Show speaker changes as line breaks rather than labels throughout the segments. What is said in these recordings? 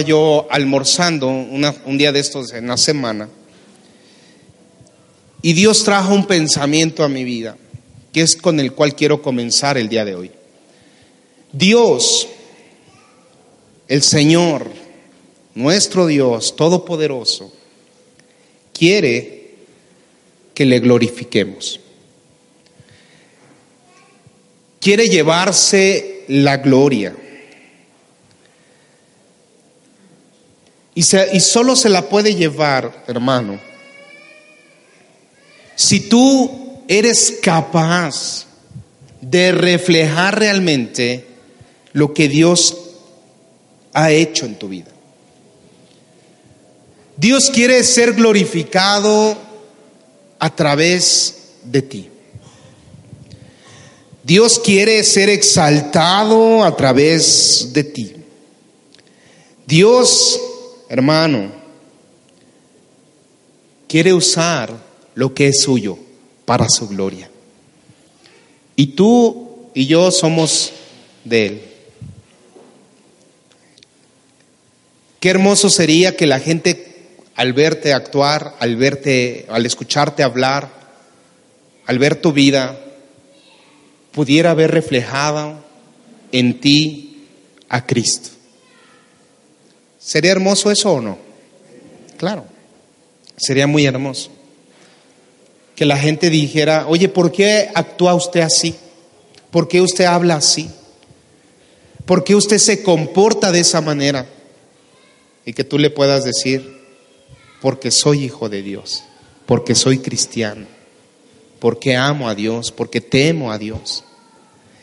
yo almorzando un día de estos en la semana y Dios trajo un pensamiento a mi vida, que es con el cual quiero comenzar el día de hoy. Dios, el Señor, nuestro Dios Todopoderoso, quiere que le glorifiquemos. Quiere llevarse la gloria. Y, solo se la puede llevar, hermano, si tú eres capaz de reflejar realmente lo que Dios ha hecho en tu vida. Dios quiere ser glorificado a través de ti. Dios quiere ser exaltado a través de ti. Dios, hermano, quiere usar lo que es suyo para su gloria. Y tú y yo somos de Él. Qué hermoso sería que la gente al verte actuar, al verte, al escucharte hablar, al ver tu vida, pudiera ver reflejado en ti a Cristo. ¿Sería hermoso eso o no? Claro, sería muy hermoso. Que la gente dijera, oye, ¿por qué actúa usted así? ¿Por qué usted habla así? ¿Por qué usted se comporta de esa manera? Y que tú le puedas decir, porque soy hijo de Dios, porque soy cristiano, porque amo a Dios, porque temo a Dios.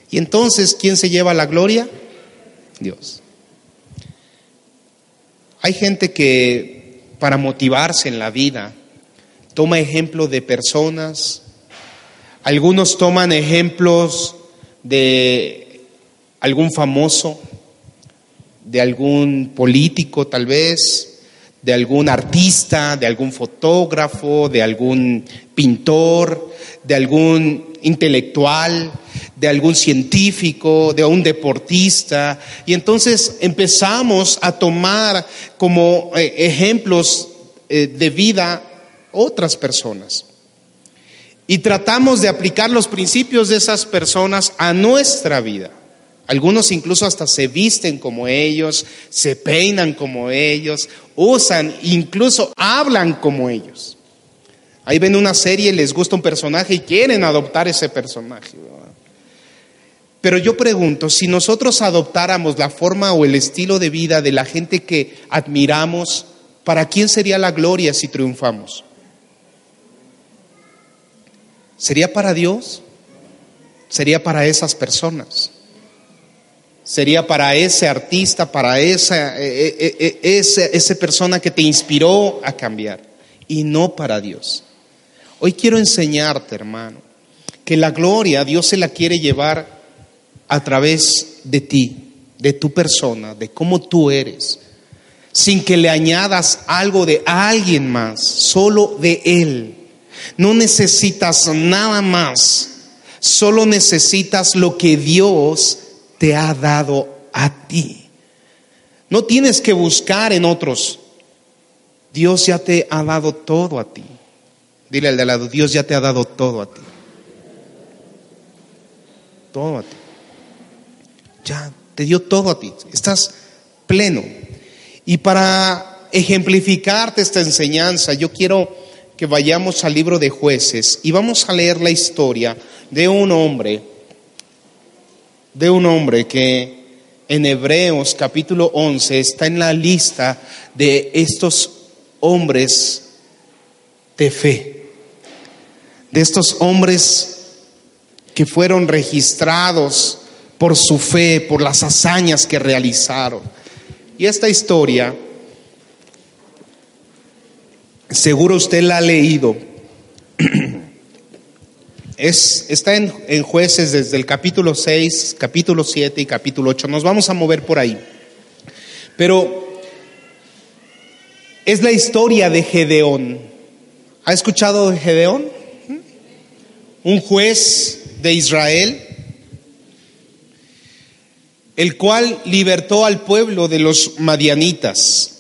Y entonces, ¿quién se lleva la gloria? Dios. Hay gente que para motivarse en la vida toma ejemplo de personas, algunos toman ejemplos de algún famoso, de algún político tal vez, de algún artista, de algún fotógrafo, de algún pintor, de algún intelectual, de algún científico, de un deportista. Y entonces empezamos a tomar como eh, ejemplos eh, de vida otras personas. Y tratamos de aplicar los principios de esas personas a nuestra vida. Algunos incluso hasta se visten como ellos, se peinan como ellos, usan, incluso hablan como ellos. Ahí ven una serie, les gusta un personaje y quieren adoptar ese personaje. Pero yo pregunto, si nosotros adoptáramos la forma o el estilo de vida de la gente que admiramos, ¿para quién sería la gloria si triunfamos? ¿Sería para Dios? ¿Sería para esas personas? sería para ese artista, para esa, e, e, e, esa, persona que te inspiró a cambiar y no para Dios. Hoy quiero enseñarte, hermano, que la gloria Dios se la quiere llevar a través de ti, de tu persona, de cómo tú eres, sin que le añadas algo de alguien más, solo de Él. No necesitas nada más, solo necesitas lo que Dios te ha dado a ti. No tienes que buscar en otros. Dios ya te ha dado todo a ti. Dile al de lado, Dios ya te ha dado todo a ti. Todo a ti. Ya te dio todo a ti. Estás pleno. Y para ejemplificarte esta enseñanza, yo quiero que vayamos al libro de jueces y vamos a leer la historia de un hombre de un hombre que en Hebreos capítulo 11 está en la lista de estos hombres de fe, de estos hombres que fueron registrados por su fe, por las hazañas que realizaron. Y esta historia, seguro usted la ha leído, Es, está en, en, jueces desde el capítulo 6, capítulo 7 y capítulo 8. Nos vamos a mover por ahí. Pero es la historia de Gedeón. ¿Ha escuchado de Gedeón? Un juez de Israel. El cual libertó al pueblo de los madianitas.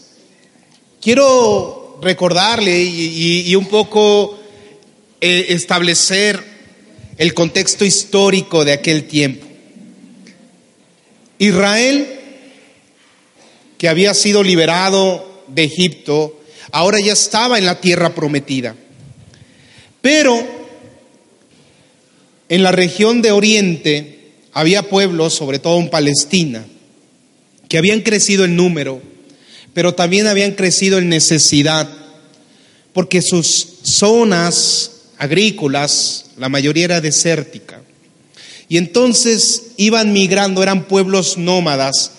Quiero recordarle y, un poco eh, establecer el contexto histórico de aquel tiempo. Israel, que había sido liberado de Egipto, ahora ya estaba en la tierra prometida. Pero en la región de Oriente había pueblos, sobre todo en Palestina, que habían crecido en número, pero también habían crecido en necesidad, porque sus zonas agrícolas, la mayoría era desértica. Y entonces iban migrando, eran pueblos nómadas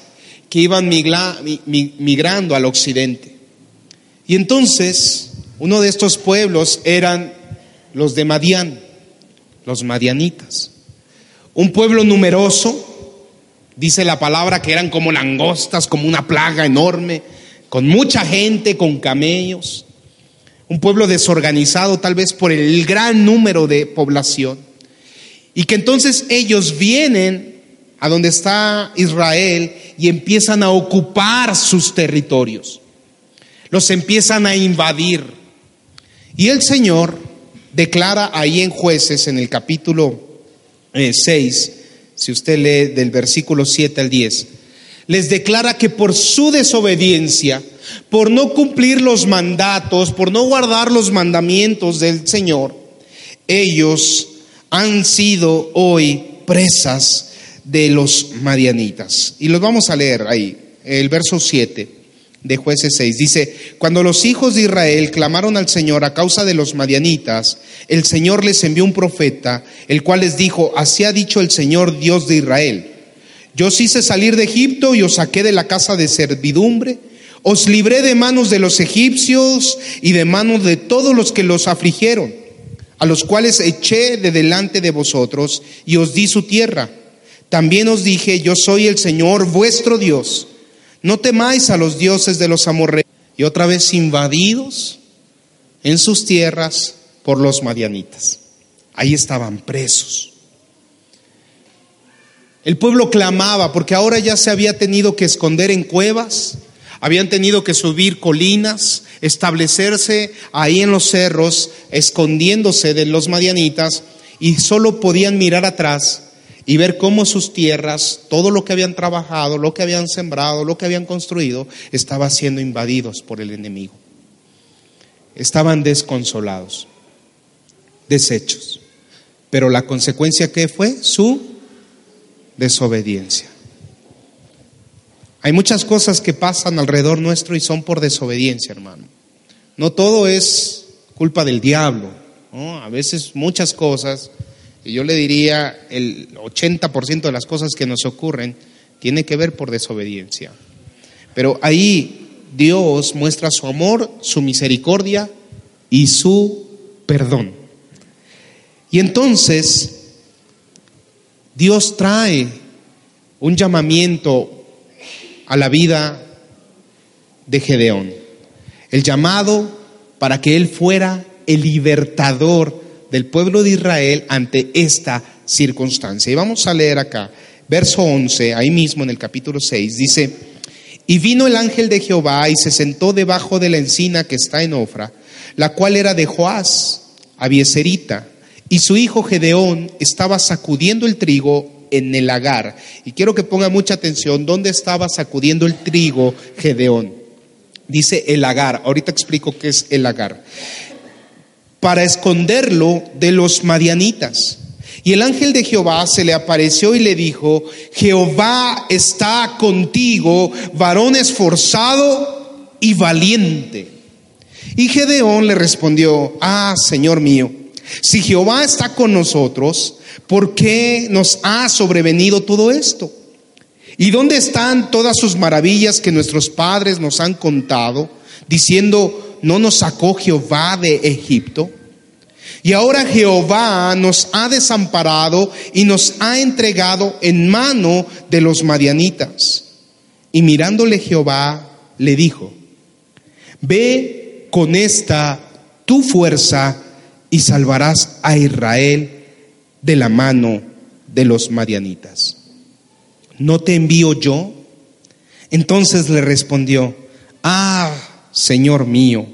que iban migrando al occidente. Y entonces uno de estos pueblos eran los de Madián, los madianitas. Un pueblo numeroso, dice la palabra que eran como langostas, como una plaga enorme, con mucha gente, con camellos. Un pueblo desorganizado tal vez por el gran número de población. Y que entonces ellos vienen a donde está Israel y empiezan a ocupar sus territorios. Los empiezan a invadir. Y el Señor declara ahí en jueces, en el capítulo 6, eh, si usted lee del versículo 7 al 10, les declara que por su desobediencia, por no cumplir los mandatos, por no guardar los mandamientos del Señor, ellos han sido hoy presas de los madianitas. Y los vamos a leer ahí, el verso 7 de jueces 6. Dice, cuando los hijos de Israel clamaron al Señor a causa de los madianitas, el Señor les envió un profeta, el cual les dijo, así ha dicho el Señor Dios de Israel. Yo os hice salir de Egipto y os saqué de la casa de servidumbre, os libré de manos de los egipcios y de manos de todos los que los afligieron a los cuales eché de delante de vosotros y os di su tierra. También os dije, yo soy el Señor vuestro Dios. No temáis a los dioses de los amorreos. Y otra vez invadidos en sus tierras por los madianitas. Ahí estaban presos. El pueblo clamaba porque ahora ya se había tenido que esconder en cuevas, habían tenido que subir colinas, establecerse ahí en los cerros, escondiéndose de los madianitas, y solo podían mirar atrás y ver cómo sus tierras, todo lo que habían trabajado, lo que habían sembrado, lo que habían construido, estaba siendo invadidos por el enemigo. Estaban desconsolados, deshechos. Pero la consecuencia que fue su desobediencia. Hay muchas cosas que pasan alrededor nuestro y son por desobediencia, hermano. No todo es culpa del diablo. A veces muchas cosas, yo le diría el 80% de las cosas que nos ocurren, tiene que ver por desobediencia. Pero ahí Dios muestra su amor, su misericordia y su perdón. Y entonces Dios trae un llamamiento a la vida de Gedeón. El llamado para que él fuera el libertador del pueblo de Israel ante esta circunstancia. Y vamos a leer acá, verso 11, ahí mismo en el capítulo 6, dice, y vino el ángel de Jehová y se sentó debajo de la encina que está en Ofra, la cual era de Joás, Abieserita, y su hijo Gedeón estaba sacudiendo el trigo en el lagar. Y quiero que ponga mucha atención, ¿dónde estaba sacudiendo el trigo Gedeón? Dice el lagar, ahorita explico qué es el lagar. Para esconderlo de los madianitas. Y el ángel de Jehová se le apareció y le dijo, Jehová está contigo, varón esforzado y valiente. Y Gedeón le respondió, ah, Señor mío, si Jehová está con nosotros, ¿por qué nos ha sobrevenido todo esto? ¿Y dónde están todas sus maravillas que nuestros padres nos han contado, diciendo, no nos sacó Jehová de Egipto? Y ahora Jehová nos ha desamparado y nos ha entregado en mano de los madianitas. Y mirándole Jehová le dijo, ve con esta tu fuerza y salvarás a Israel de la mano de los madianitas. ¿no te envío yo? Entonces le respondió, ah, Señor mío,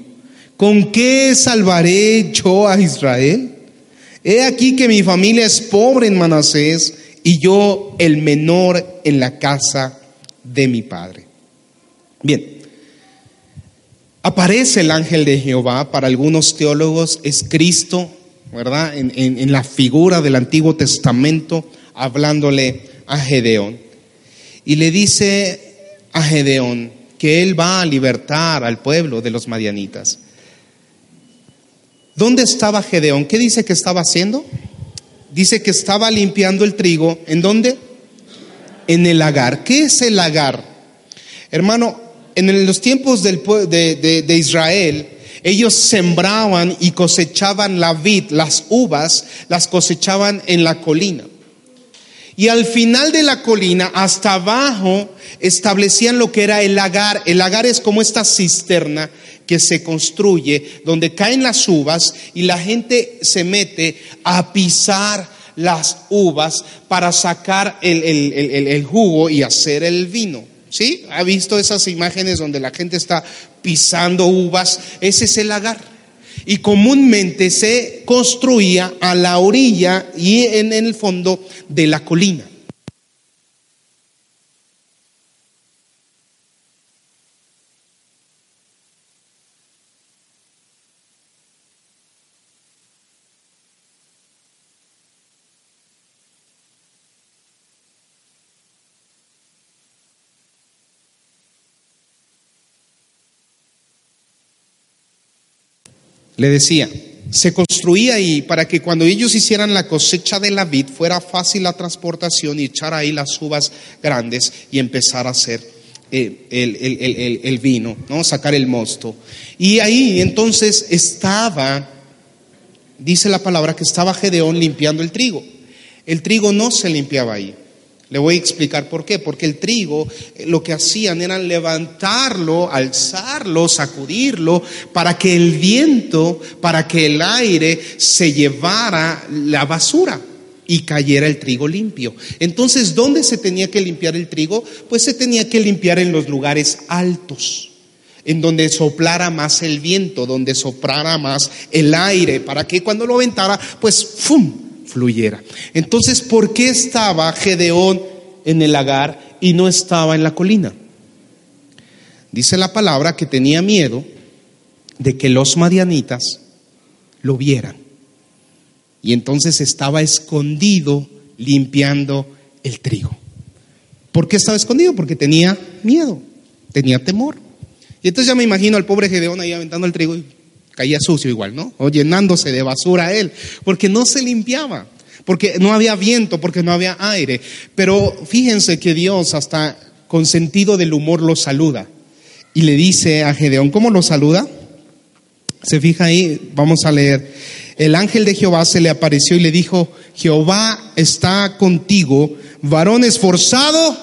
¿con qué salvaré yo a Israel? He aquí que mi familia es pobre en Manasés y yo el menor en la casa de mi padre. Bien, aparece el ángel de Jehová, para algunos teólogos es Cristo, ¿verdad? En, la figura del Antiguo Testamento, hablándole a Gedeón. Y le dice a Gedeón que él va a libertar al pueblo de los madianitas. ¿Dónde estaba Gedeón? ¿Qué dice que estaba haciendo? Dice que estaba limpiando el trigo. ¿En dónde? En el lagar. ¿Qué es el lagar? Hermano, en los tiempos del, de, de Israel, ellos sembraban y cosechaban la vid, las uvas, las cosechaban en la colina. Y al final de la colina, hasta abajo, establecían lo que era el lagar. El lagar es como esta cisterna que se construye, donde caen las uvas y la gente se mete a pisar las uvas para sacar el, jugo y hacer el vino. ¿Sí? ¿Ha visto esas imágenes donde la gente está pisando uvas? Ese es el lagar. Y comúnmente se construía a la orilla y en el fondo de la colina. Le decía, se construía ahí para que cuando ellos hicieran la cosecha de la vid fuera fácil la transportación y echar ahí las uvas grandes y empezar a hacer eh, el, vino, ¿no? sacar el mosto. Y ahí entonces estaba, dice la palabra, que estaba Gedeón limpiando el trigo. El trigo no se limpiaba ahí. Le voy a explicar por qué. Porque el trigo eh, lo que hacían era levantarlo, alzarlo, sacudirlo, para que el viento, para que el aire se llevara la basura y cayera el trigo limpio. Entonces, ¿dónde se tenía que limpiar el trigo? Pues se tenía que limpiar en los lugares altos en donde soplara más el viento, donde soprara más el aire, para que cuando lo aventara, pues ¡fum! Fluyera. Entonces, ¿por qué estaba Gedeón en el lagar y no estaba en la colina? Dice la palabra que tenía miedo de que los madianitas lo vieran. Y entonces estaba escondido limpiando el trigo. ¿Por qué estaba escondido? Porque tenía miedo, tenía temor. Y entonces ya me imagino al pobre Gedeón ahí aventando el trigo y caía sucio igual, ¿no? O llenándose de basura él, porque no se limpiaba, porque no había viento, porque no había aire. Pero fíjense que Dios hasta con sentido del humor lo saluda y le dice a Gedeón, ¿cómo lo saluda? Se fija ahí, vamos a leer. El ángel de Jehová se le apareció y le dijo, Jehová está contigo, varón esforzado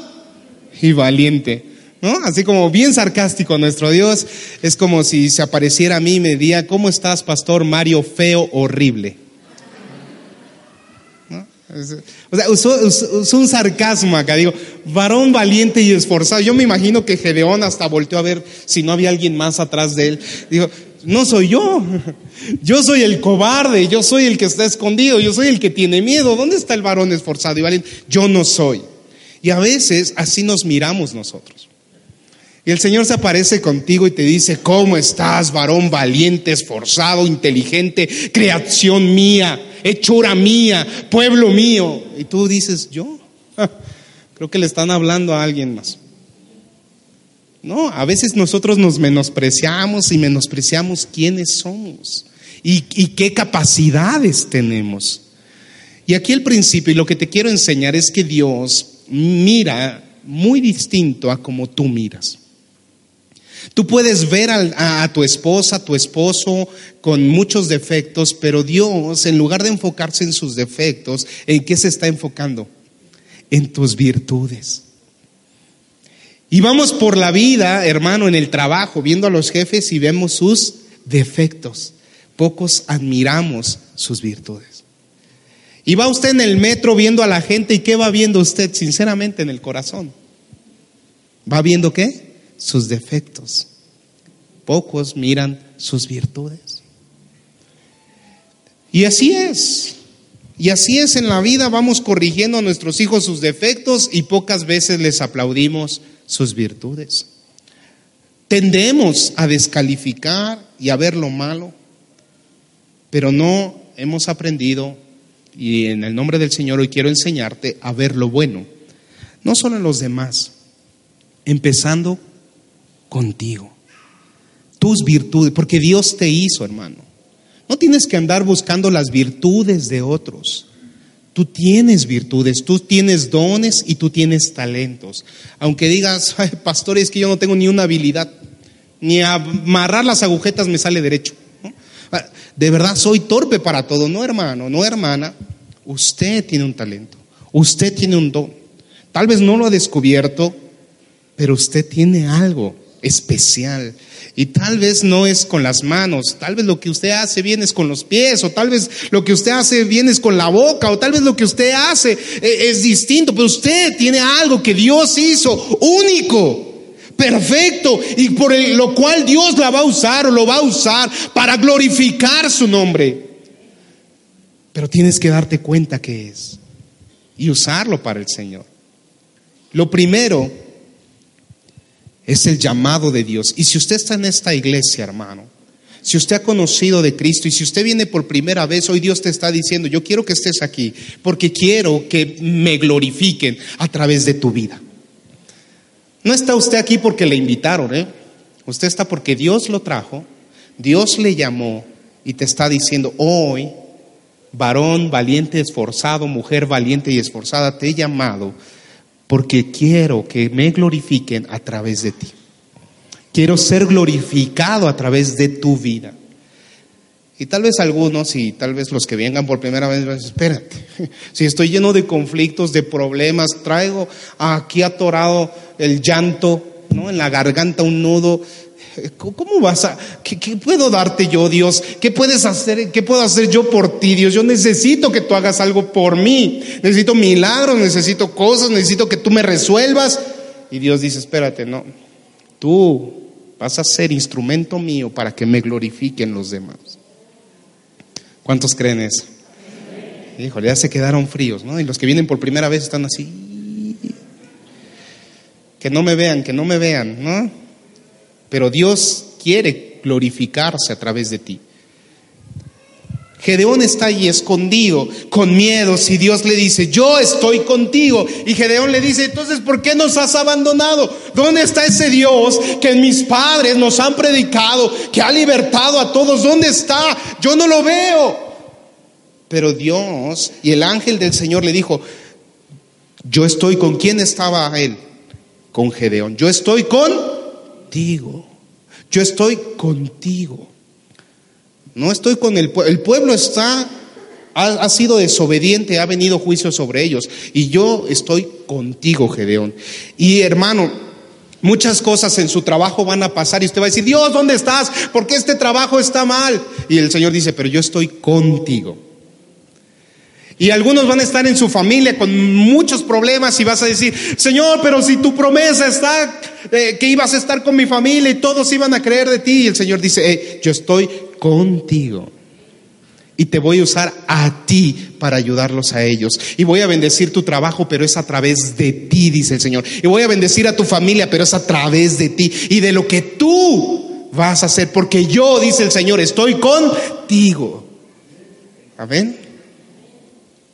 y valiente. Así como bien sarcástico nuestro Dios, es como si se apareciera a mí y me diría, ¿cómo estás, pastor Mario? Feo, horrible. O sea, usó, un sarcasmo acá, digo, varón valiente y esforzado. Yo me imagino que Gedeón hasta volteó a ver si no había alguien más atrás de él. Digo, no soy yo, yo soy el cobarde, yo soy el que está escondido, yo soy el que tiene miedo. ¿Dónde está el varón esforzado y valiente? Yo no soy. Y a veces así nos miramos nosotros. Y el Señor se aparece contigo y te dice, ¿cómo estás, varón valiente, esforzado, inteligente, creación mía, hechura mía, pueblo mío? Y tú dices, yo, creo que le están hablando a alguien más. No, a veces nosotros nos menospreciamos y menospreciamos quiénes somos y, y qué capacidades tenemos. Y aquí el principio, y lo que te quiero enseñar es que Dios mira muy distinto a como tú miras. Tú puedes ver a, tu esposa, a tu esposo con muchos defectos, pero Dios, en lugar de enfocarse en sus defectos, ¿en qué se está enfocando? En tus virtudes. Y vamos por la vida, hermano, en el trabajo, viendo a los jefes y vemos sus defectos. Pocos admiramos sus virtudes. Y va usted en el metro viendo a la gente y ¿qué va viendo usted sinceramente en el corazón? ¿Va viendo qué? Sus defectos. Pocos miran sus virtudes. Y así es. Y así es en la vida, vamos corrigiendo a nuestros hijos sus defectos y pocas veces les aplaudimos sus virtudes. Tendemos a descalificar y a ver lo malo, pero no hemos aprendido, y en el nombre del Señor hoy quiero enseñarte a ver lo bueno, no solo en los demás, empezando contigo, tus virtudes, porque Dios te hizo, hermano. No tienes que andar buscando las virtudes de otros. Tú tienes virtudes, tú tienes dones y tú tienes talentos. Aunque digas, Ay, pastor, es que yo no tengo ni una habilidad, ni amarrar las agujetas me sale derecho. Ah, de verdad soy torpe para todo. No, hermano, no, hermana. Usted tiene un talento, usted tiene un don. Tal vez no lo ha descubierto, pero usted tiene algo especial. Y tal vez no es con las manos, tal vez lo que usted hace bien es con los pies, o tal vez lo que usted hace bien es con la boca, o tal vez lo que usted hace eh, es distinto, pero usted tiene algo que Dios hizo único, perfecto, y por lo cual Dios la va a usar o lo va a usar para glorificar su nombre. Pero tienes que darte cuenta que es y usarlo para el Señor. Lo primero es el llamado de Dios. Y si usted está en esta iglesia, hermano, si usted ha conocido de Cristo y si usted viene por primera vez, hoy Dios te está diciendo, yo quiero que estés aquí porque quiero que me glorifiquen a través de tu vida. No está usted aquí porque le invitaron, ¿eh? Usted está porque Dios lo trajo, Dios le llamó y te está diciendo, hoy, varón valiente, esforzado, mujer valiente y esforzada, te he llamado porque quiero que me glorifiquen a través de ti. Quiero ser glorificado a través de tu vida. Y tal vez algunos, y tal vez los que vengan por primera vez, espérate, si estoy lleno de conflictos, de problemas, traigo aquí atorado el llanto, ¿no? En la garganta un nudo, ¿Cómo vas a, qué, puedo darte yo, Dios? ¿Qué puedes hacer? ¿Qué puedo hacer yo por ti, Dios? Yo necesito que tú hagas algo por mí. Necesito milagros, necesito cosas, necesito que tú me resuelvas. Y Dios dice, espérate, no. Tú vas a ser instrumento mío para que me glorifiquen los demás. ¿Cuántos creen eso? Híjole, ya se quedaron fríos, ¿no? Y los que vienen por primera vez están así. Que no me vean, que no me vean, ¿no? Pero Dios quiere glorificarse a través de ti. Gedeón está ahí escondido, con miedo, si Dios le dice, yo estoy contigo. Y Gedeón le dice, entonces, ¿por qué nos has abandonado? ¿Dónde está ese Dios que mis padres nos han predicado, que ha libertado a todos? ¿Dónde está? Yo no lo veo. Pero Dios y el ángel del Señor le dijo, yo estoy con quién estaba él, con Gedeón. Yo estoy con yo estoy contigo. No estoy con el pueblo. El pueblo está, ha, ha, sido desobediente, ha venido juicio sobre ellos. Y yo estoy contigo, Gedeón. Y hermano, muchas cosas en su trabajo van a pasar y usted va a decir, Dios, ¿dónde estás? ¿Por qué este trabajo está mal? Y el Señor dice, pero yo estoy contigo. Y algunos van a estar en su familia con muchos problemas y vas a decir, Señor, pero si tu promesa está eh, que ibas a estar con mi familia y todos iban a creer de ti. Y el Señor dice, yo estoy contigo. Y te voy a usar a ti para ayudarlos a ellos. Y voy a bendecir tu trabajo, pero es a través de ti, dice el Señor. Y voy a bendecir a tu familia, pero es a través de ti. Y de lo que tú vas a hacer, porque yo, dice el Señor, estoy contigo. Amén.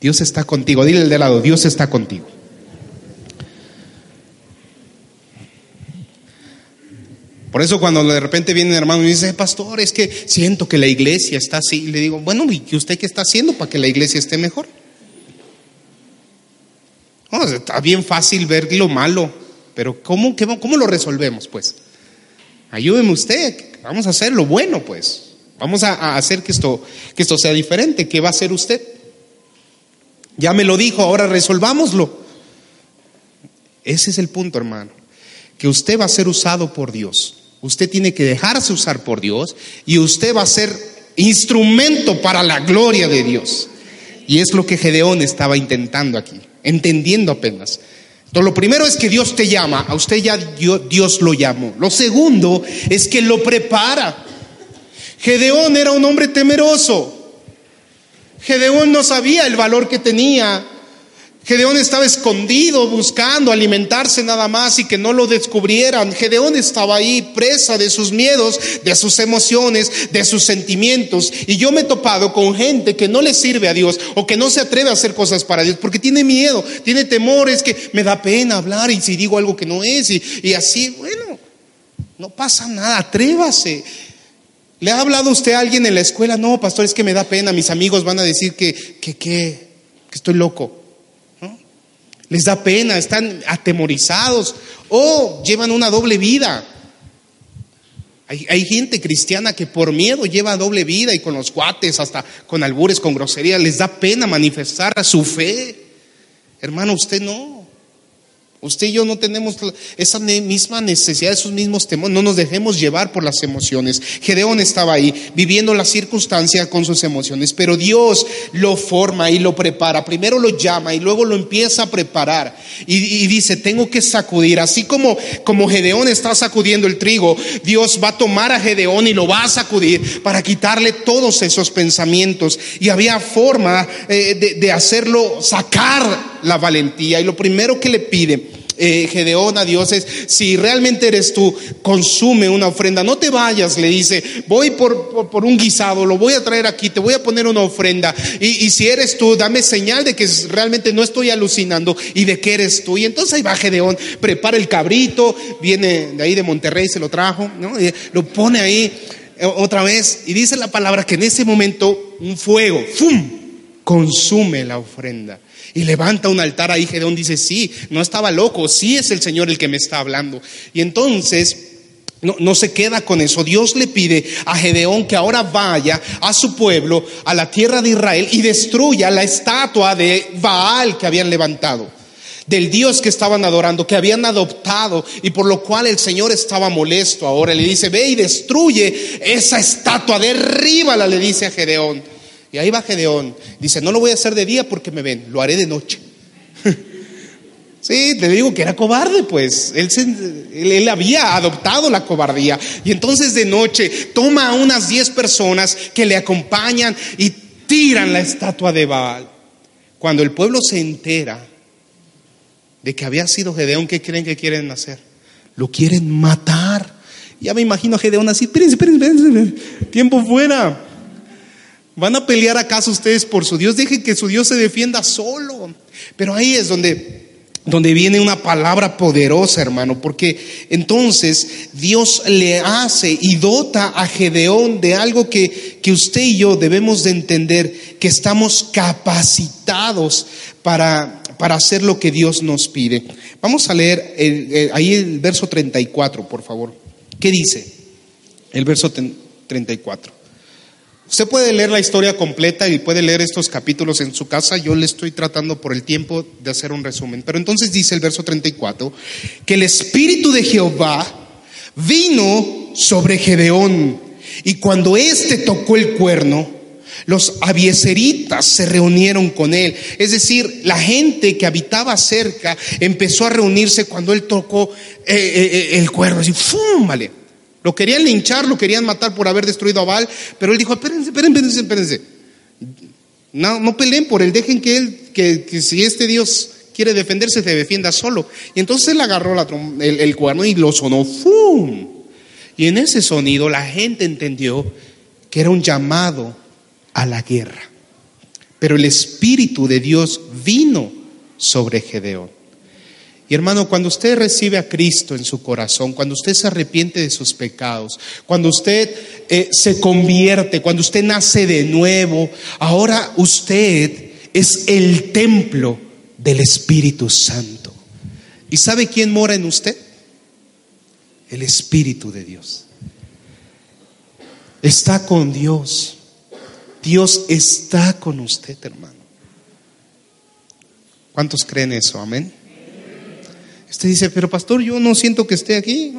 Dios está contigo. Dile el de lado, Dios está contigo. Por eso cuando de repente viene un hermano y dice, pastor, es que siento que la iglesia está así, le digo, bueno, ¿y usted qué está haciendo para que la iglesia esté mejor? está bien fácil ver lo malo, pero ¿cómo, ¿cómo lo resolvemos? Pues ayúdeme usted, vamos a hacer lo bueno, pues. Vamos a, hacer que esto, que esto sea diferente. ¿Qué va a hacer usted? Ya me lo dijo, ahora resolvámoslo. Ese es el punto, hermano. Que usted va a ser usado por Dios. Usted tiene que dejarse usar por Dios y usted va a ser instrumento para la gloria de Dios. Y es lo que Gedeón estaba intentando aquí, entendiendo apenas. Entonces, lo primero es que Dios te llama, a usted ya Dios lo llamó. Lo segundo es que lo prepara. Gedeón era un hombre temeroso. Gedeón no sabía el valor que tenía Gedeón estaba escondido buscando alimentarse nada más y que no lo descubrieran. Gedeón estaba ahí presa de sus miedos, de sus emociones, de sus sentimientos. Y yo me he topado con gente que no le sirve a Dios o que no se atreve a hacer cosas para Dios porque tiene miedo, tiene temor, es que me da pena hablar y si digo algo que no es y, así, bueno, no pasa nada, atrévase. ¿Le ha hablado usted a alguien en la escuela? No, pastor, es que me da pena, mis amigos van a decir que, que, que estoy loco les da pena, están atemorizados o llevan una doble vida. Hay, gente cristiana que por miedo lleva doble vida y con los guates, hasta con albures, con grosería, les da pena manifestar su fe. Hermano, usted no. Usted y yo no tenemos esa misma necesidad, esos mismos temores, no nos dejemos llevar por las emociones. Gedeón estaba ahí viviendo la circunstancia con sus emociones, pero Dios lo forma y lo prepara. Primero lo llama y luego lo empieza a preparar. Y, dice, tengo que sacudir. Así como, como Gedeón está sacudiendo el trigo, Dios va a tomar a Gedeón y lo va a sacudir para quitarle todos esos pensamientos. Y había forma eh, de, de hacerlo sacar la valentía. Y lo primero que le pide eh, Gedeón a Dios es, si realmente eres tú, consume una ofrenda. No te vayas, le dice, voy por, por, un guisado, lo voy a traer aquí, te voy a poner una ofrenda. Y, y, si eres tú, dame señal de que realmente no estoy alucinando y de que eres tú. Y entonces ahí va Gedeón, prepara el cabrito, viene de ahí de Monterrey, se lo trajo, ¿no? lo pone ahí eh, otra vez y dice la palabra que en ese momento un fuego, ¡fum! consume la ofrenda. Y levanta un altar ahí, Gedeón dice, sí, no estaba loco, sí es el Señor el que me está hablando. Y entonces... No, no, se queda con eso. Dios le pide a Gedeón que ahora vaya a su pueblo, a la tierra de Israel, y destruya la estatua de Baal que habían levantado, del Dios que estaban adorando, que habían adoptado, y por lo cual el Señor estaba molesto ahora. Le dice, ve y destruye esa estatua, derríbala, le dice a Gedeón. Y ahí va Gedeón. Dice, no lo voy a hacer de día porque me ven, lo haré de noche. sí, te digo que era cobarde, pues. Él, él, había adoptado la cobardía. Y entonces de noche toma a unas diez personas que le acompañan y tiran la estatua de Baal. Cuando el pueblo se entera de que había sido Gedeón, ¿qué creen que quieren hacer? Lo quieren matar. Ya me imagino a Gedeón así, espérense, espérense, espérense, tiempo fuera. ¿Van a pelear acaso ustedes por su Dios? Dejen que su Dios se defienda solo. Pero ahí es donde donde viene una palabra poderosa, hermano, porque entonces Dios le hace y dota a Gedeón de algo que, que usted y yo debemos de entender, que estamos capacitados para, para hacer lo que Dios nos pide. Vamos a leer ahí el verso 34, por favor. ¿Qué dice? El verso 34. Usted puede leer la historia completa y puede leer estos capítulos en su casa. Yo le estoy tratando por el tiempo de hacer un resumen. Pero entonces dice el verso 34 que el Espíritu de Jehová vino sobre Gedeón y cuando éste tocó el cuerno, los abieseritas se reunieron con él. Es decir, la gente que habitaba cerca empezó a reunirse cuando él tocó eh, eh, eh, el cuerno. Así, ¡fum! Lo querían linchar, lo querían matar por haber destruido a Baal, pero él dijo, espérense, espérense, espérense. No, no peleen por él, dejen que él, que, si este Dios quiere defenderse, se defienda solo. Y entonces él agarró el, el cuerno y lo sonó, ¡fum! Y en ese sonido la gente entendió que era un llamado a la guerra. Pero el Espíritu de Dios vino sobre Gedeón. Y hermano, cuando usted recibe a Cristo en su corazón, cuando usted se arrepiente de sus pecados, cuando usted eh, se convierte, cuando usted nace de nuevo, ahora usted es el templo del Espíritu Santo. ¿Y sabe quién mora en usted? El Espíritu de Dios. Está con Dios. Dios está con usted, hermano. ¿Cuántos creen eso? Amén. Usted dice, pero pastor, yo no siento que esté aquí.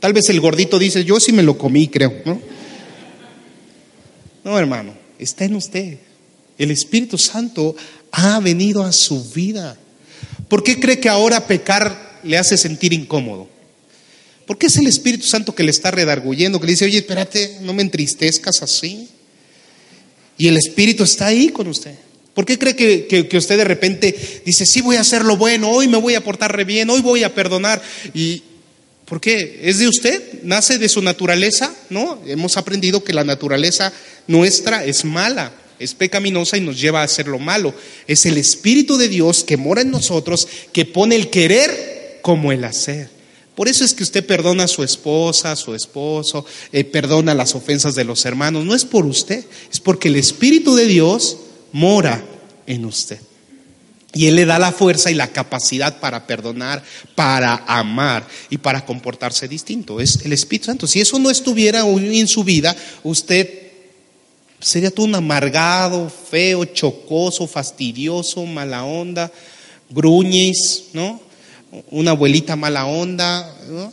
Tal vez el gordito dice, yo sí me lo comí, creo. ¿no? no, hermano, está en usted. El Espíritu Santo ha venido a su vida. ¿Por qué cree que ahora pecar le hace sentir incómodo? ¿Por qué es el Espíritu Santo que le está redarguyendo, que le dice, oye, espérate, no me entristezcas así? Y el Espíritu está ahí con usted. ¿Por qué cree que, que, usted de repente dice, sí voy a hacer lo bueno, hoy me voy a portar re bien, hoy voy a perdonar? ¿Y por qué? ¿Es de usted? ¿Nace de su naturaleza? No, hemos aprendido que la naturaleza nuestra es mala, es pecaminosa y nos lleva a hacer lo malo. Es el Espíritu de Dios que mora en nosotros, que pone el querer como el hacer. Por eso es que usted perdona a su esposa, a su esposo, eh, perdona las ofensas de los hermanos. No es por usted, es porque el Espíritu de Dios mora en usted. Y Él le da la fuerza y la capacidad para perdonar, para amar y para comportarse distinto. Es el Espíritu Santo. Si eso no estuviera en su vida, usted sería todo un amargado, feo, chocoso, fastidioso, mala onda, gruñes, ¿no? Una abuelita mala onda, ¿no?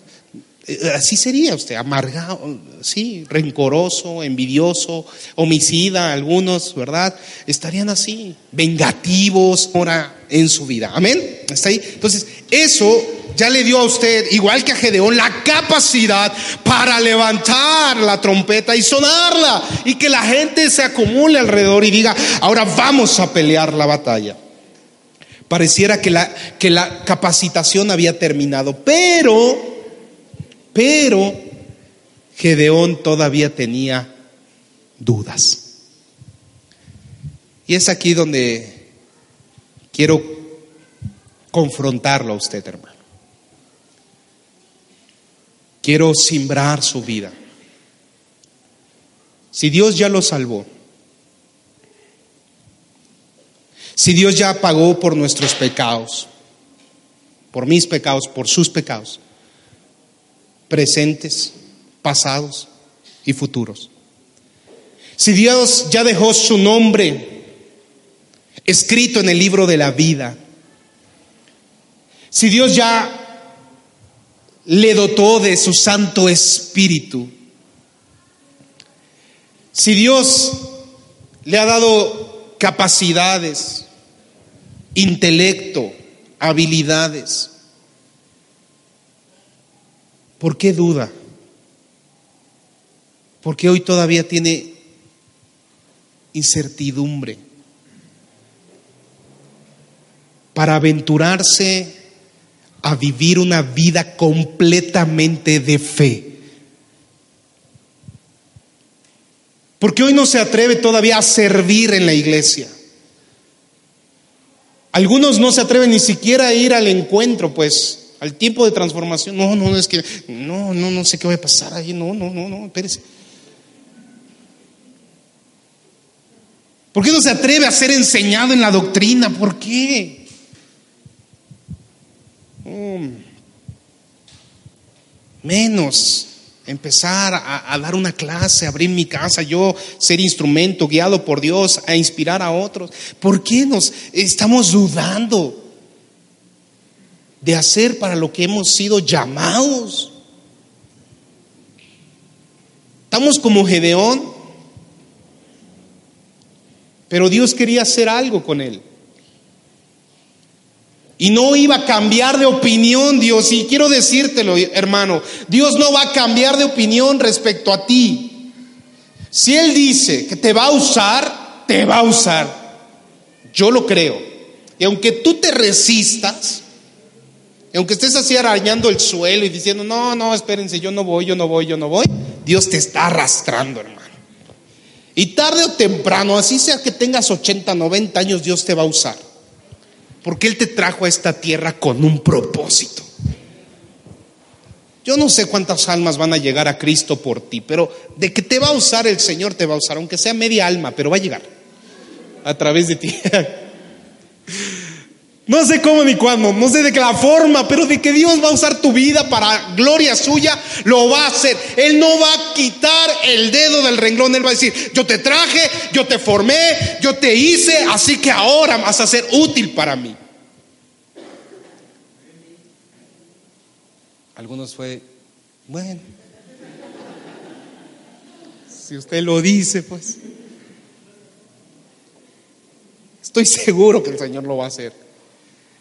Eh, así sería usted, amargado, sí, rencoroso, envidioso, homicida, algunos, ¿verdad? Estarían así, vengativos ahora en su vida. Amén. ¿Está ahí? Entonces, eso ya le dio a usted, igual que a Gedeón, la capacidad para levantar la trompeta y sonarla y que la gente se acumule alrededor y diga, ahora vamos a pelear la batalla. Pareciera que la, que la capacitación había terminado, pero pero Gedeón todavía tenía dudas. Y es aquí donde quiero confrontarlo a usted, hermano. Quiero simbrar su vida. Si Dios ya lo salvó, si Dios ya pagó por nuestros pecados, por mis pecados, por sus pecados, presentes, pasados y futuros. Si Dios ya dejó su nombre escrito en el libro de la vida, si Dios ya le dotó de su Santo Espíritu, si Dios le ha dado capacidades, intelecto, habilidades, ¿Por qué duda? Porque hoy todavía tiene incertidumbre para aventurarse a vivir una vida completamente de fe. Porque hoy no se atreve todavía a servir en la iglesia. Algunos no se atreven ni siquiera a ir al encuentro, pues al tiempo de transformación. No, no, es que, no, no, no sé qué va a pasar ahí. No, no, no, no, espérese. ¿Por qué no se atreve a ser enseñado en la doctrina? ¿Por qué? Mm. menos empezar a, a, dar una clase, abrir mi casa, yo ser instrumento guiado por Dios a inspirar a otros. ¿Por qué nos estamos dudando? De hacer para lo que hemos sido llamados. Estamos como Gedeón, pero Dios quería hacer algo con él. Y no iba a cambiar de opinión Dios. Y quiero decírtelo, hermano, Dios no va a cambiar de opinión respecto a ti. Si Él dice que te va a usar, te va a usar. Yo lo creo. Y aunque tú te resistas, y aunque estés así arañando el suelo y diciendo, no, no, espérense, yo no voy, yo no voy, yo no voy, Dios te está arrastrando, hermano. Y tarde o temprano, así sea que tengas 80, 90 años, Dios te va a usar. Porque Él te trajo a esta tierra con un propósito. Yo no sé cuántas almas van a llegar a Cristo por ti, pero de que te va a usar el Señor, te va a usar, aunque sea media alma, pero va a llegar a través de ti. No sé cómo ni cuándo, no sé de qué la forma, pero de que Dios va a usar tu vida para gloria suya, lo va a hacer. Él no va a quitar el dedo del renglón, Él va a decir, yo te traje, yo te formé, yo te hice, así que ahora vas a ser útil para mí. Algunos fue, bueno, si usted lo dice, pues. Estoy seguro que el Señor lo va a hacer.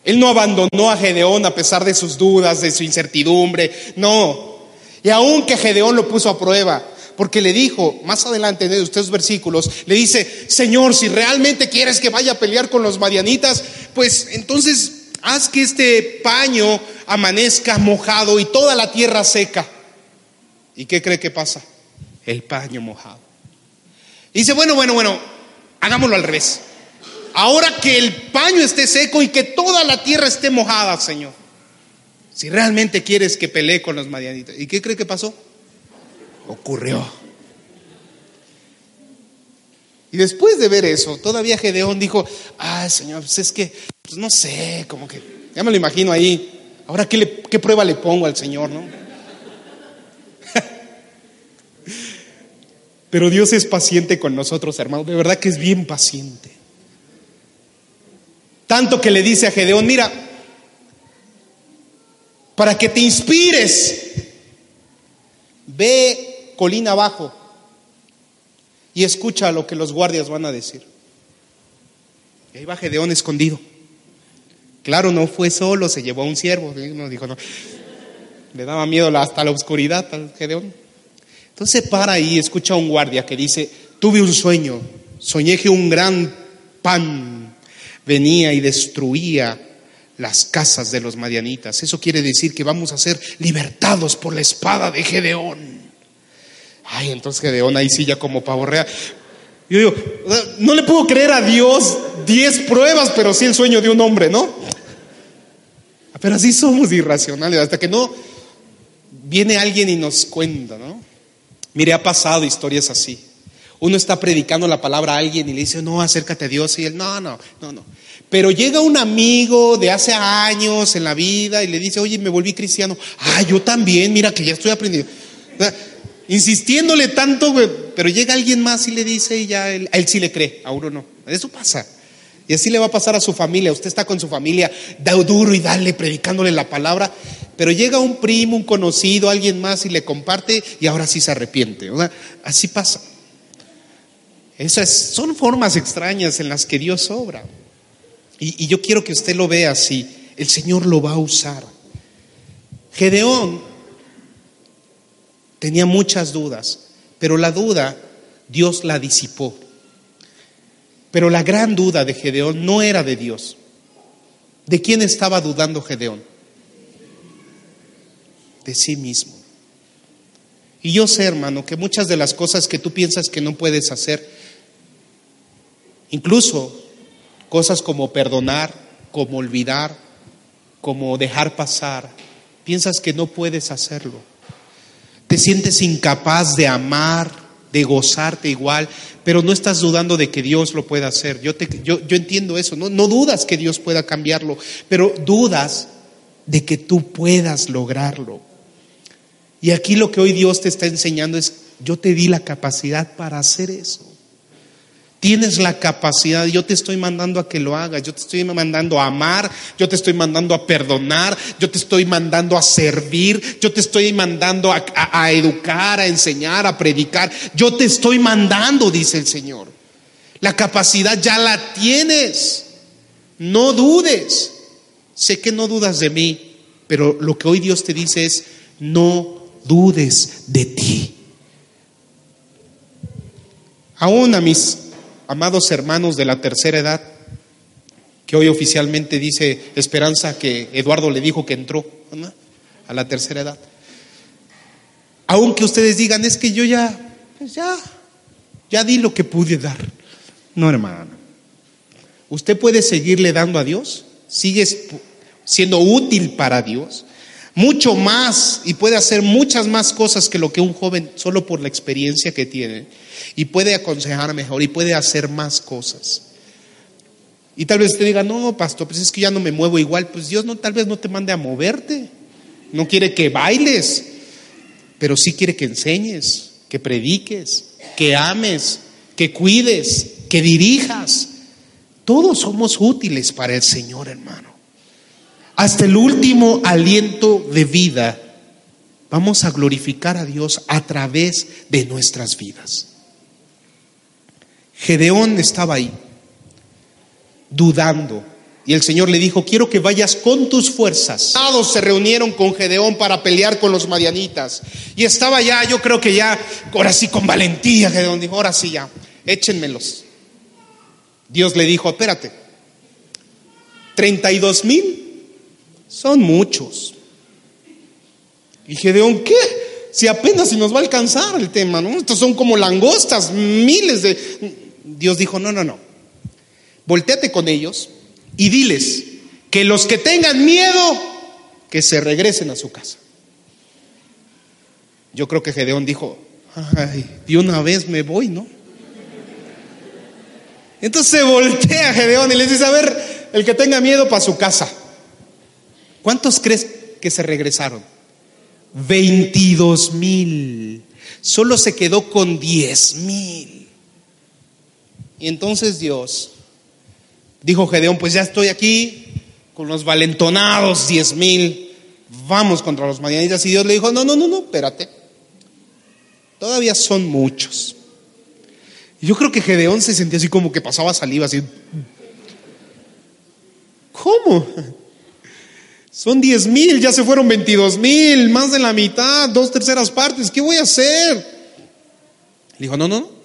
Él no abandonó a Gedeón a pesar de sus dudas, de su incertidumbre, no. Y aunque Gedeón lo puso a prueba, porque le dijo, más adelante en estos versículos, le dice, Señor, si realmente quieres que vaya a pelear con los madianitas, pues entonces haz que este paño amanezca mojado y toda la tierra seca. ¿Y qué cree que pasa? El paño mojado. dice, bueno, bueno, bueno, hagámoslo al revés. Ahora que el paño esté seco y que toda la tierra esté mojada, Señor. Si realmente quieres que pelee con los madianitas. ¿Y qué cree que pasó? Ocurrió. Y después de ver eso, todavía Gedeón dijo, ay Señor, pues es que, pues no sé, como que, ya me lo imagino ahí. Ahora, ¿qué, qué prueba le pongo al Señor, no? Pero Dios es paciente con nosotros, hermanos. De verdad que es bien paciente. Tanto que le dice a Gedeón, mira, para que te inspires, ve colina abajo y escucha lo que los guardias van a decir. Y ahí va Gedeón escondido. Claro, no fue solo, se llevó a un siervo. Dijo, no. Le daba miedo hasta la oscuridad al Gedeón. Entonces para ahí, escucha a un guardia que dice, tuve un sueño, soñé que un gran pan venía y destruía las casas de los madianitas. Eso quiere decir que vamos a ser libertados por la espada de Gedeón. Ay, entonces Gedeón ahí sí ya como pavorrea. Yo digo, no le puedo creer a Dios diez pruebas, pero sí el sueño de un hombre, ¿no? Pero así somos irracionales, hasta que no viene alguien y nos cuenta, ¿no? Mire, ha pasado historias así. Uno está predicando la palabra a alguien y le dice, no, acércate a Dios. Y él, no, no, no, no. Pero llega un amigo de hace años en la vida y le dice, oye, me volví cristiano. Ah, yo también, mira que ya estoy aprendiendo. insistiéndole tanto, pero llega alguien más y le dice y ya él, sí le cree, a uno no. Eso pasa. Y así le va a pasar a su familia. Usted está con su familia, da duro y dale, predicándole la palabra. Pero llega un primo, un conocido, alguien más y le comparte y ahora sí se arrepiente. Así pasa. Esas son formas extrañas en las que Dios obra. Y, yo quiero que usted lo vea así. El Señor lo va a usar. Gedeón tenía muchas dudas, pero la duda Dios la disipó. Pero la gran duda de Gedeón no era de Dios. ¿De quién estaba dudando Gedeón? De sí mismo. Y yo sé, hermano, que muchas de las cosas que tú piensas que no puedes hacer, Incluso cosas como perdonar, como olvidar, como dejar pasar. Piensas que no puedes hacerlo. Te sientes incapaz de amar, de gozarte igual, pero no estás dudando de que Dios lo pueda hacer. Yo, yo, yo entiendo eso, no, no dudas que Dios pueda cambiarlo, pero dudas de que tú puedas lograrlo. Y aquí lo que hoy Dios te está enseñando es, yo te di la capacidad para hacer eso. Tienes la capacidad, yo te estoy mandando a que lo hagas, yo te estoy mandando a amar, yo te estoy mandando a perdonar, yo te estoy mandando a servir, yo te estoy mandando a, educar, a enseñar, a predicar, yo te estoy mandando, dice el Señor. La capacidad ya la tienes, no dudes. Sé que no dudas de mí, pero lo que hoy Dios te dice es, no dudes de ti. Aún a mis amados hermanos de la tercera edad, que hoy oficialmente dice Esperanza que Eduardo le dijo que entró a la tercera edad. Aunque ustedes digan, es que yo ya, pues ya, ya di lo que pude dar. No, hermano. Usted puede seguirle dando a Dios, sigues siendo útil para Dios, mucho más y puede hacer muchas más cosas que lo que un joven solo por la experiencia que tiene y puede aconsejar mejor y puede hacer más cosas. Y tal vez te diga, no, pastor, pues es que ya no me muevo igual. Pues Dios no, tal vez no te mande a moverte. No quiere que bailes, pero sí quiere que enseñes, que prediques, que ames, que cuides, que dirijas. Todos somos útiles para el Señor, hermano. Hasta el último aliento de vida, vamos a glorificar a Dios a través de nuestras vidas. Gedeón estaba ahí. dudando. Y el Señor le dijo, quiero que vayas con tus fuerzas. Todos se reunieron con Gedeón para pelear con los madianitas. Y estaba ya, yo creo que ya, ahora sí con valentía, Gedeón dijo, ahora sí ya, échenmelos. Dios le dijo, espérate, 32 mil son muchos. Y Gedeón, ¿qué? Si apenas si nos va a alcanzar el tema, ¿no? Estos son como langostas, miles de... Dios dijo, no, no, no. Volteate con ellos y diles que los que tengan miedo, que se regresen a su casa. Yo creo que Gedeón dijo, ay, de una vez me voy, ¿no? Entonces se voltea Gedeón y les dice, a ver, el que tenga miedo para su casa. ¿Cuántos crees que se regresaron? 22 mil. Solo se quedó con 10 mil. Y entonces Dios dijo Gedeón, pues ya estoy aquí con los valentonados 10 mil. Vamos contra los madianitas. Y Dios le dijo, no, no, no, no, espérate. Todavía son muchos. Y yo creo que Gedeón se sentía así como que pasaba saliva, así. ¿Cómo? Son 10 mil, ya se fueron 22 mil, más de la mitad, dos terceras partes. ¿Qué voy a hacer? Le dijo, no, no,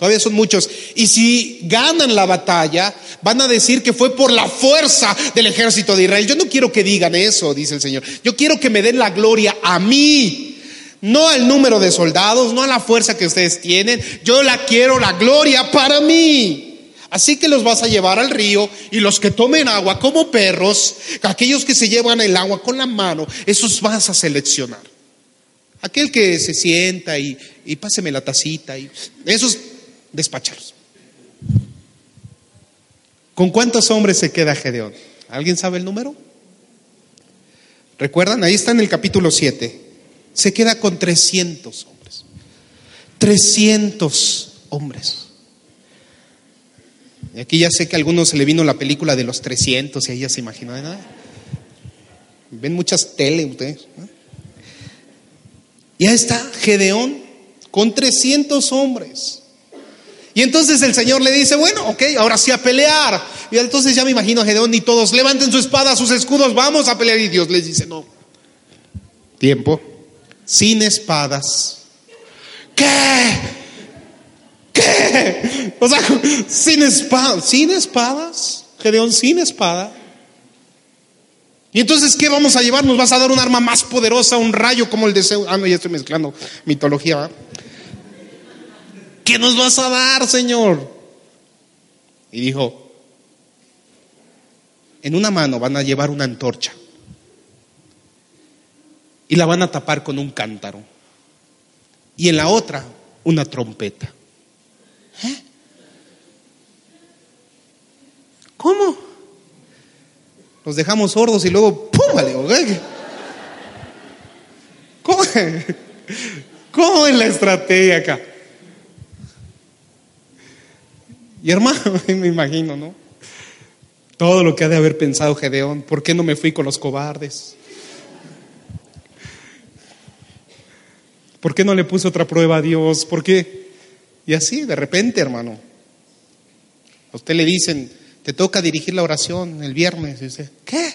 todavía son muchos. Y si ganan la batalla, van a decir que fue por la fuerza del ejército de Israel. Yo no quiero que digan eso, dice el Señor. Yo quiero que me den la gloria a mí. No al número de soldados, no a la fuerza que ustedes tienen. Yo la quiero, la gloria para mí. Así que los vas a llevar al río y los que tomen agua como perros, aquellos que se llevan el agua con la mano, esos vas a seleccionar. Aquel que se sienta y, páseme la tacita esos despacharlos. ¿Con cuántos hombres se queda Gedeón? ¿Alguien sabe el número? ¿Recuerdan? Ahí está en el capítulo 7 se queda con 300 hombres. 300 hombres. Y aquí ya sé que a algunos se le vino la película de los 300 y ahí ya se imaginó nada. Ven muchas tele ustedes. Ya está Gedeón con 300 hombres. Y entonces el Señor le dice, bueno, ok, ahora sí a pelear. Y entonces ya me imagino a Gedeón y todos, levanten su espada, sus escudos, vamos a pelear. Y Dios les dice, no, tiempo sin espadas. ¿Qué? ¿Qué? O sea, sin espadas, sin espadas. Gedeón sin espada. Y entonces, ¿qué vamos a llevar? ¿Nos vas a dar un arma más poderosa, un rayo como el de Ah, no, ya estoy mezclando mitología. ¿Qué nos vas a dar, Señor? Y dijo, en una mano van a llevar una antorcha y la van a tapar con un cántaro. Y en la otra, una trompeta. ¿Eh? ¿Cómo? Los dejamos sordos y luego ¡pum! ¿Cómo? ¿Cómo es la estrategia acá? Y hermano, me imagino, ¿no? Todo lo que ha de haber pensado Gedeón, ¿por qué no me fui con los cobardes? ¿Por qué no le puse otra prueba a Dios? ¿Por qué? Y así, de repente, hermano. A usted le dicen, te toca dirigir la oración el viernes. Y dice, ¿qué?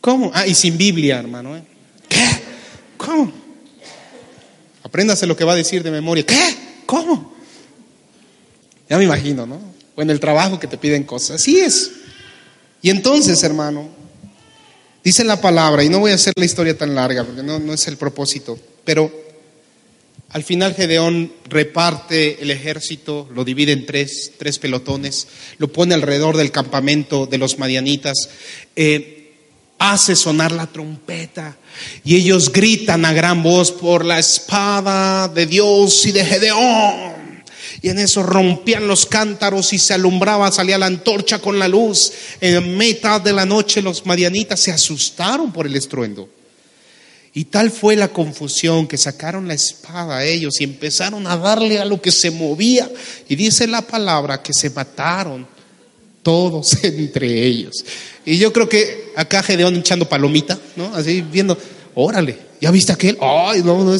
¿Cómo? Ah, y sin Biblia, hermano. ¿eh? ¿Qué? ¿Cómo? Apréndase lo que va a decir de memoria. ¿Qué? ¿Cómo? Ya me imagino, ¿no? O en el trabajo que te piden cosas. Así es. Y entonces, hermano, dice la palabra, y no voy a hacer la historia tan larga porque no, no es el propósito. Pero al final Gedeón reparte el ejército, lo divide en tres, tres pelotones, lo pone alrededor del campamento de los madianitas, eh, hace sonar la trompeta y ellos gritan a gran voz por la espada de Dios y de Gedeón. Y en eso rompían los cántaros y se alumbraba, salía la antorcha con la luz. En mitad de la noche los madianitas se asustaron por el estruendo. Y tal fue la confusión que sacaron la espada a ellos y empezaron a darle a lo que se movía. Y dice la palabra que se mataron todos entre ellos. Y yo creo que acá Gedeón echando palomita, ¿no? Así viendo, órale, ¿ya viste aquel? Ay, no, no,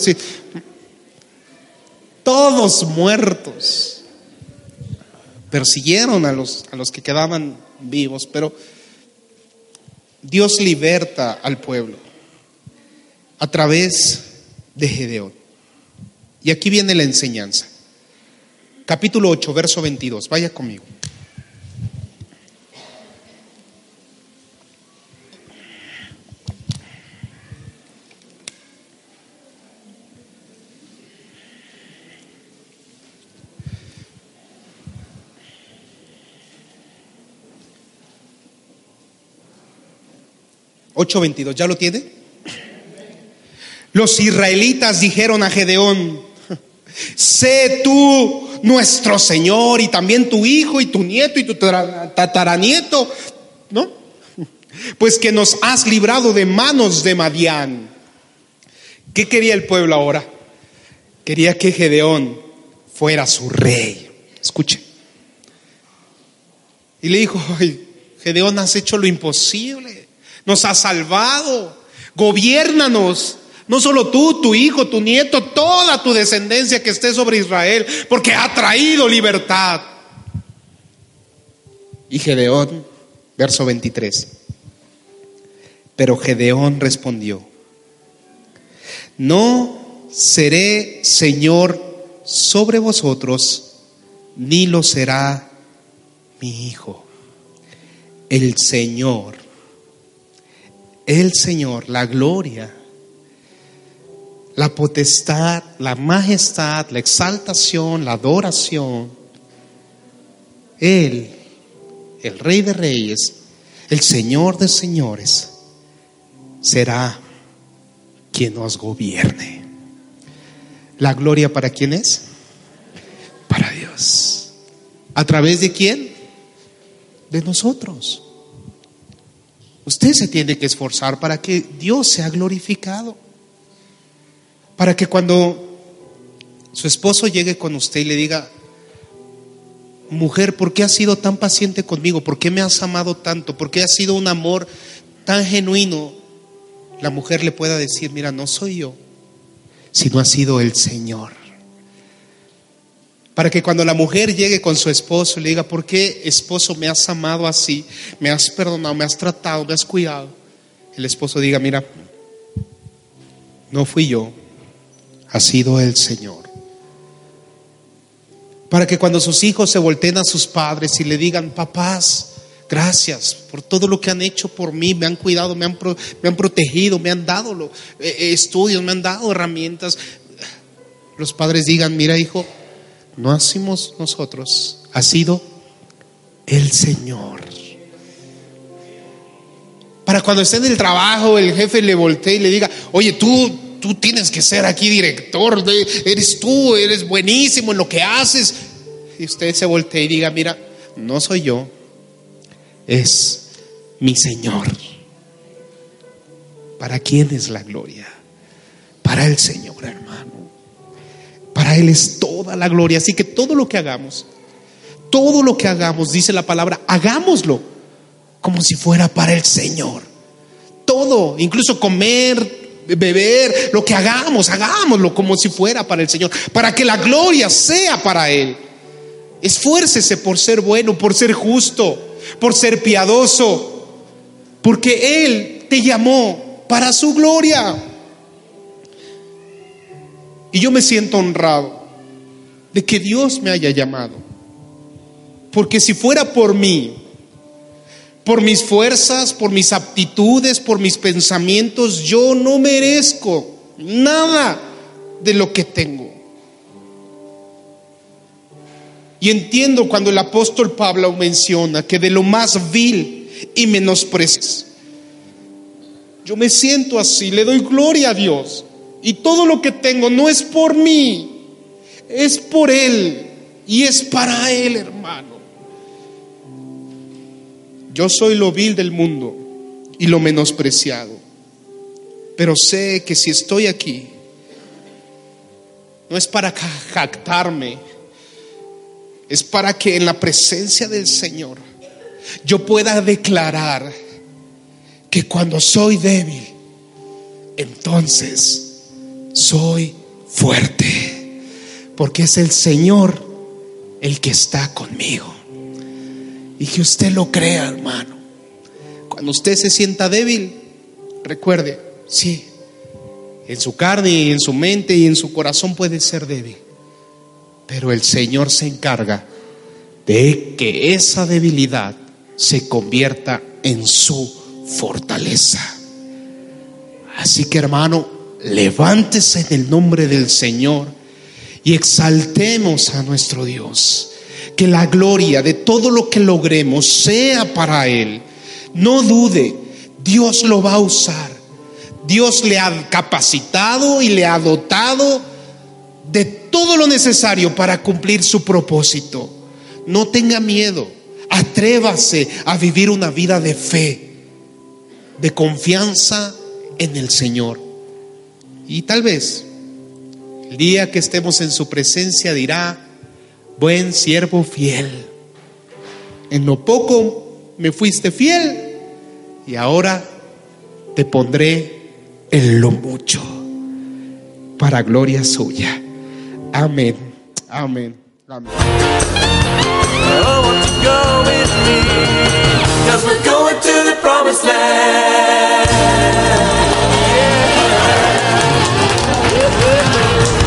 Todos muertos. persiguieron a los, a los que quedaban vivos, pero Dios liberta al pueblo a través de Gedeón. Y aquí viene la enseñanza. Capítulo 8, verso 22. Vaya conmigo. 8:22, ¿ya lo tiene? Los israelitas dijeron a Gedeón, sé tú nuestro Señor y también tu hijo y tu nieto y tu tataranieto, ¿no? Pues que nos has librado de manos de Madián. ¿Qué quería el pueblo ahora? Quería que Gedeón fuera su rey. Escuche. Y le dijo, Gedeón, has hecho lo imposible nos ha salvado. Gobiérnanos. No solo tú, tu hijo, tu nieto, toda tu descendencia que esté sobre Israel, porque ha traído libertad. Y Gedeón, verso 23. Pero Gedeón respondió, no seré Señor sobre vosotros, ni lo será mi hijo. El Señor el Señor, la gloria, la potestad, la majestad, la exaltación, la adoración. Él, el Rey de Reyes, el Señor de Señores, será quien nos gobierne. ¿La gloria para quién es? Para Dios. ¿A través de quién? De nosotros. Usted se tiene que esforzar para que Dios sea glorificado. Para que cuando su esposo llegue con usted y le diga, mujer, ¿por qué has sido tan paciente conmigo? ¿Por qué me has amado tanto? ¿Por qué has sido un amor tan genuino? La mujer le pueda decir, mira, no soy yo, sino ha sido el Señor. Para que cuando la mujer llegue con su esposo y le diga, ¿por qué esposo me has amado así? Me has perdonado, me has tratado, me has cuidado. El esposo diga, mira, no fui yo, ha sido el Señor. Para que cuando sus hijos se volteen a sus padres y le digan, papás, gracias por todo lo que han hecho por mí, me han cuidado, me han, protegido, me han dado eh, eh, estudios, me han dado herramientas. Los padres digan, mira hijo, no hacemos nosotros, ha sido el Señor. Para cuando esté en el trabajo, el jefe le voltee y le diga, oye, tú, tú tienes que ser aquí director, eres tú, eres buenísimo en lo que haces. Y usted se voltee y diga, mira, no soy yo, es mi Señor. ¿Para quién es la gloria? Para el Señor, hermano. Él es toda la gloria. Así que todo lo que hagamos, todo lo que hagamos, dice la palabra, hagámoslo como si fuera para el Señor. Todo, incluso comer, beber, lo que hagamos, hagámoslo como si fuera para el Señor, para que la gloria sea para Él. Esfuércese por ser bueno, por ser justo, por ser piadoso, porque Él te llamó para su gloria. Y yo me siento honrado de que Dios me haya llamado. Porque si fuera por mí, por mis fuerzas, por mis aptitudes, por mis pensamientos, yo no merezco nada de lo que tengo. Y entiendo cuando el apóstol Pablo menciona que de lo más vil y menospreciado, yo me siento así, le doy gloria a Dios. Y todo lo que tengo no es por mí, es por Él y es para Él, hermano. Yo soy lo vil del mundo y lo menospreciado, pero sé que si estoy aquí, no es para jactarme, es para que en la presencia del Señor yo pueda declarar que cuando soy débil, entonces soy fuerte, porque es el Señor el que está conmigo. y que usted lo crea, hermano. Cuando usted se sienta débil, recuerde, sí, en su carne y en su mente y en su corazón puede ser débil, pero el Señor se encarga de que esa debilidad se convierta en su fortaleza. Así que hermano, levántese en el nombre del Señor y exaltemos a nuestro Dios. Que la gloria de todo lo que logremos sea para Él. No dude, Dios lo va a usar. Dios le ha capacitado y le ha dotado de todo lo necesario para cumplir su propósito. No tenga miedo, atrévase a vivir una vida de fe, de confianza en el Señor. Y tal vez el día que estemos en su presencia dirá, buen siervo fiel, en lo poco me fuiste fiel y ahora te pondré en lo mucho para gloria suya. Amén. Amén. Amén.
Woo-hoo!